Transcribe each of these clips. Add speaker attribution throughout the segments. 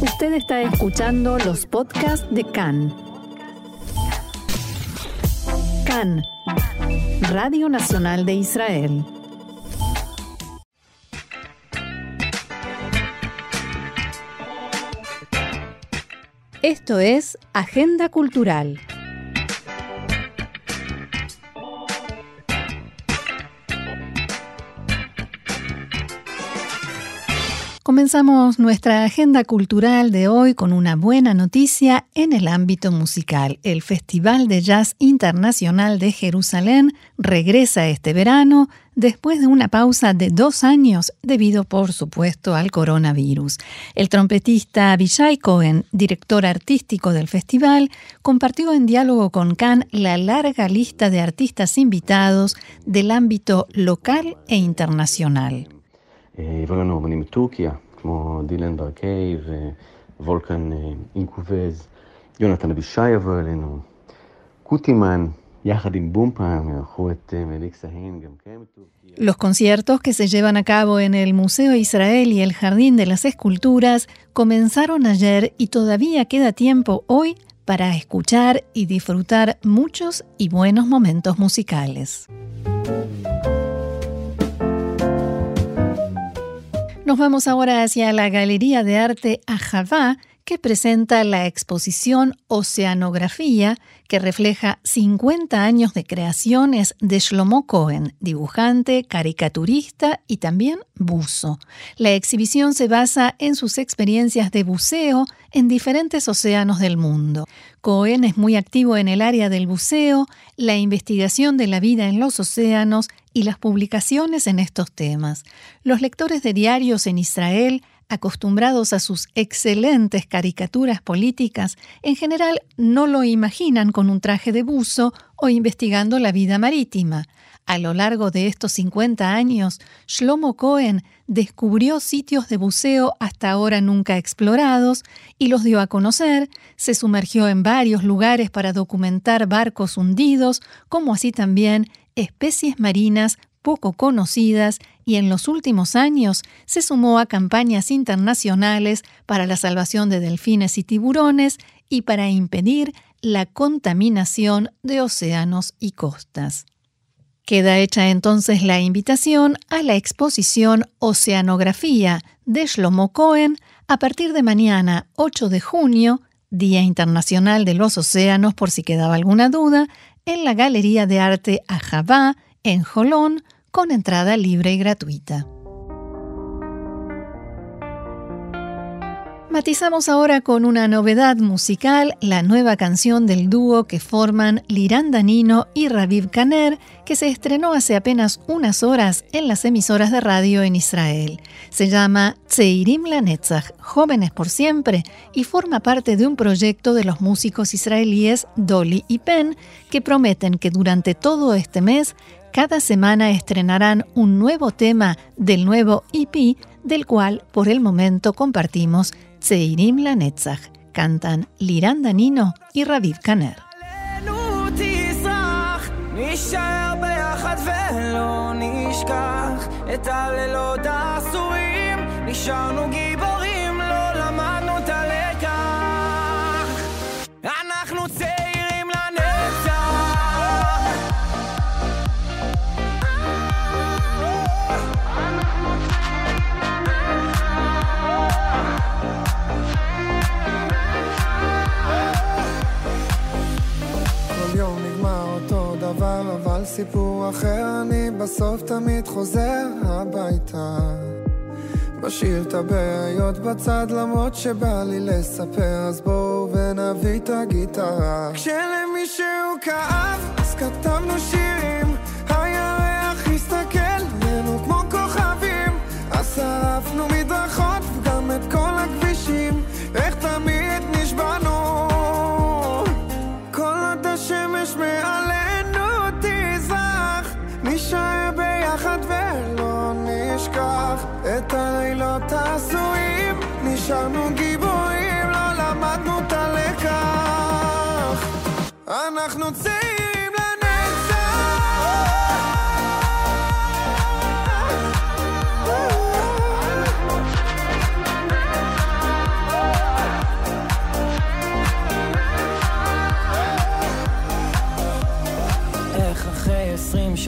Speaker 1: Usted está escuchando los podcasts de CAN. CAN, Radio Nacional de Israel. Esto es Agenda Cultural. Comenzamos nuestra agenda cultural de hoy con una buena noticia en el ámbito musical. El Festival de Jazz Internacional de Jerusalén regresa este verano después de una pausa de dos años debido, por supuesto, al coronavirus. El trompetista Abishai Cohen, director artístico del festival, compartió en diálogo con Khan la larga lista de artistas invitados del ámbito local e internacional.
Speaker 2: הבאנו אמנים מטורקיה, כמו דילן ברקי ווולקן אינקובז, יונתן אבישי יבוא אלינו, קוטימן,
Speaker 1: Los conciertos que se llevan a cabo en el Museo Israel y el Jardín de las Esculturas comenzaron ayer y todavía queda tiempo hoy para escuchar y disfrutar muchos y buenos momentos musicales. Nos vamos ahora hacia la Galería de Arte Ajavá, que presenta la exposición Oceanografía, que refleja 50 años de creaciones de Shlomo Cohen, dibujante, caricaturista y también buzo. La exhibición se basa en sus experiencias de buceo en diferentes océanos del mundo. Cohen es muy activo en el área del buceo, la investigación de la vida en los océanos y las publicaciones en estos temas. Los lectores de diarios en Israel, acostumbrados a sus excelentes caricaturas políticas, en general no lo imaginan con un traje de buzo o investigando la vida marítima. A lo largo de estos 50 años, Shlomo Cohen descubrió sitios de buceo hasta ahora nunca explorados y los dio a conocer, se sumergió en varios lugares para documentar barcos hundidos, como así también especies marinas poco conocidas y en los últimos años se sumó a campañas internacionales para la salvación de delfines y tiburones y para impedir la contaminación de océanos y costas. Queda hecha entonces la invitación a la exposición Oceanografía de Shlomo Cohen a partir de mañana 8 de junio, Día Internacional de los Océanos por si quedaba alguna duda, en la Galería de Arte Ajabá, en Jolón, con entrada libre y gratuita. Matizamos ahora con una novedad musical, la nueva canción del dúo que forman Liran Danino y Raviv Kaner, que se estrenó hace apenas unas horas en las emisoras de radio en Israel. Se llama Tzeirim Lanetzach, Jóvenes por Siempre, y forma parte de un proyecto de los músicos israelíes Dolly y Penn, que prometen que durante todo este mes, cada semana estrenarán un nuevo tema del nuevo EP, del cual por el momento compartimos צעירים לנצח, cantan לירן דנינו ורביב כנר. נשאר ביחד ולא נשכח. את הלילות העשורים, נשארנו גיבורים,
Speaker 3: סיפור אחר, אני בסוף תמיד חוזר הביתה. משאיר את הבעיות בצד למרות שבא לי לספר, אז בואו ונביא את הגיטרה. כשלמישהו כאב, הלילות העשויים נשארנו גיבורים,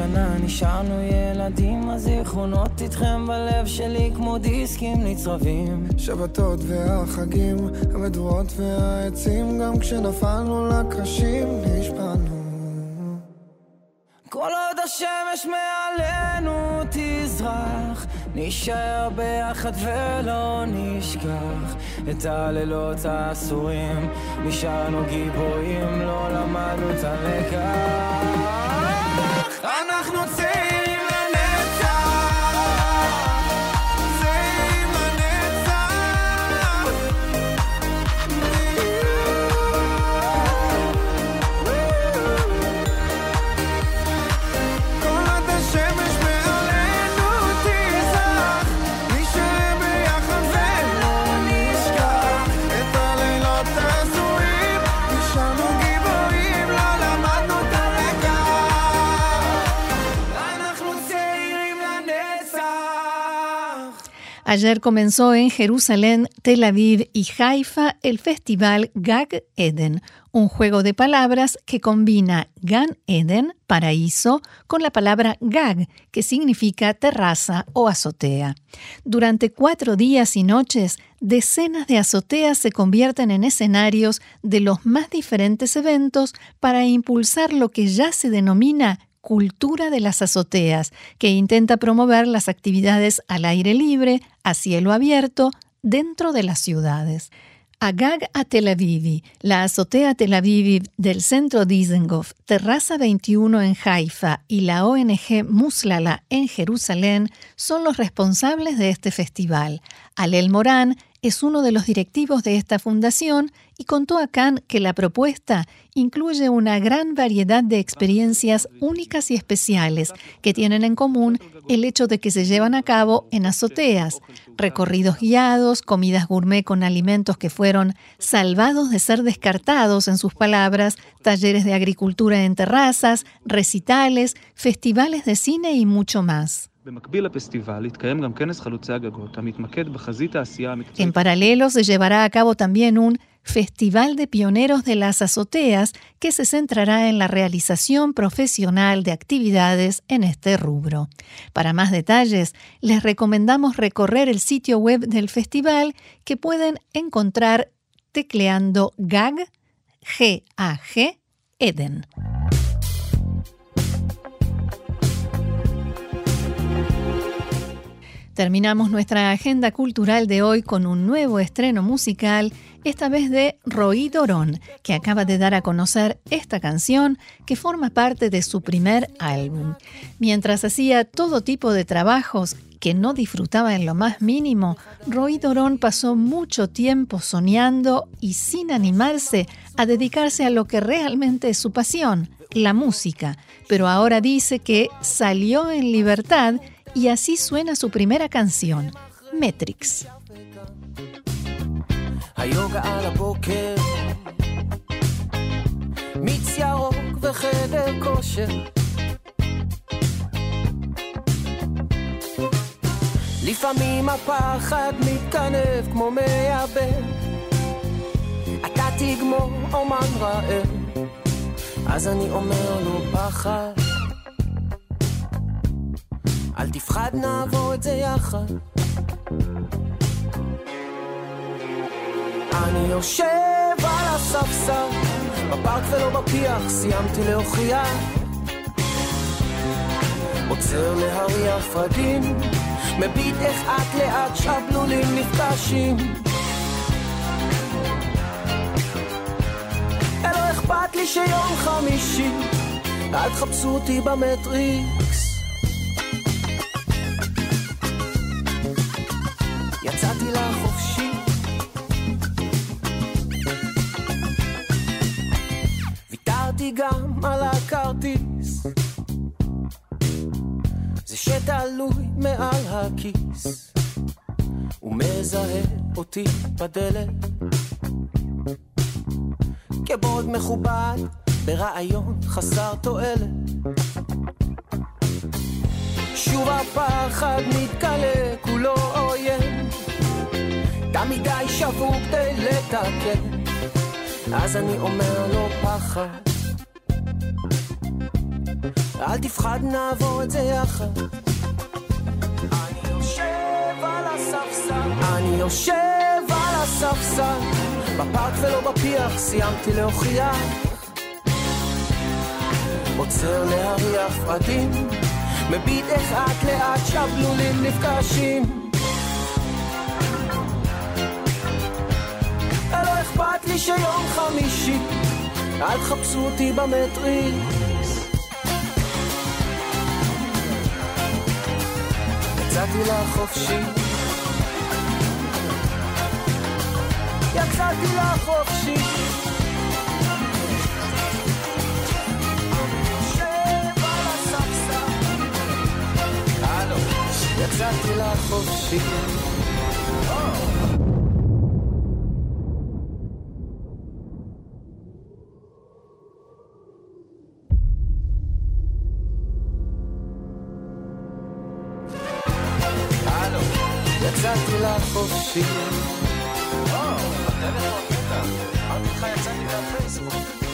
Speaker 4: קטנה נשארנו ילדים, הזיכרונות איתכם בלב שלי כמו דיסקים נצרבים.
Speaker 3: שבתות והחגים, המדורות והעצים, גם כשנפלנו לקרשים נשבענו.
Speaker 4: כל עוד השמש מעלינו תזרח, נישאר ביחד ולא נשכח את הלילות האסורים. נשארנו גיבורים, לא למדנו את הלקח.
Speaker 1: Ayer comenzó en Jerusalén, Tel Aviv y Haifa el festival Gag Eden, un juego de palabras que combina Gan Eden, paraíso, con la palabra Gag, que significa terraza o azotea. Durante cuatro días y noches, decenas de azoteas se convierten en escenarios de los más diferentes eventos para impulsar lo que ya se denomina Cultura de las Azoteas, que intenta promover las actividades al aire libre, a cielo abierto, dentro de las ciudades. Agag a Tel Aviv, la azotea Tel Aviv del centro Dizengoff, Terraza 21 en Haifa y la ONG Muslala en Jerusalén son los responsables de este festival. Alel Morán es uno de los directivos de esta fundación y contó a Khan que la propuesta incluye una gran variedad de experiencias únicas y especiales que tienen en común el hecho de que se llevan a cabo en azoteas, recorridos guiados, comidas gourmet con alimentos que fueron salvados de ser descartados, en sus palabras, talleres de agricultura en terrazas, recitales, festivales de cine y mucho más. En paralelo se llevará a cabo también un Festival de Pioneros de las Azoteas que se centrará en la realización profesional de actividades en este rubro. Para más detalles, les recomendamos recorrer el sitio web del festival que pueden encontrar tecleando GAG, G-A-G, Eden. Terminamos nuestra agenda cultural de hoy con un nuevo estreno musical, esta vez de Roy Dorón, que acaba de dar a conocer esta canción que forma parte de su primer álbum. Mientras hacía todo tipo de trabajos que no disfrutaba en lo más mínimo, Roy Dorón pasó mucho tiempo soñando y sin animarse a dedicarse a lo que realmente es su pasión, la música, pero ahora dice que salió en libertad y así suena su primera canción, Metrix.
Speaker 4: היוגה על הבוקר, מיץ ירוק וחדר כושר. לפעמים הפחד מתכנב כמו מייבב, אתה תגמור אומן רעב, אז אני אומר לו פחד. אל תפחד, נעבור את זה יחד. אני יושב על הספסל, בפארק ולא בפיח, סיימתי להוכיח. עוצר להריח פרדים, מביט איך אט לאט שבלולים נפגשים. לא אכפת לי שיום חמישי, אל תחפשו אותי במטריקס. על הכרטיס. זה שתלוי מעל הכיס. ומזהה אותי בדלת. כבוד מכובד ברעיון חסר תועלת. שוב הפחד מתגלה כולו עוין. מדי שבור כדי לתקן. אז אני אומר לו פחד אל תפחד, נעבור את זה יחד. אני יושב על הספסל, אני יושב על הספסל, בפארק ולא בפיח, סיימתי להוכיח. עוצר להריח פרדים, מביט איך אט לאט שבלולים נפגשים. לא אכפת לי שיום חמישי, אל תחפשו אותי במטריס. יצאתי לחופשי. יצאתי לחופשי. יצאתי לחופשי יצאתי לחופשי. או, בטלפון, בטח. אמרתי לך יצאתי מהפייסבוק.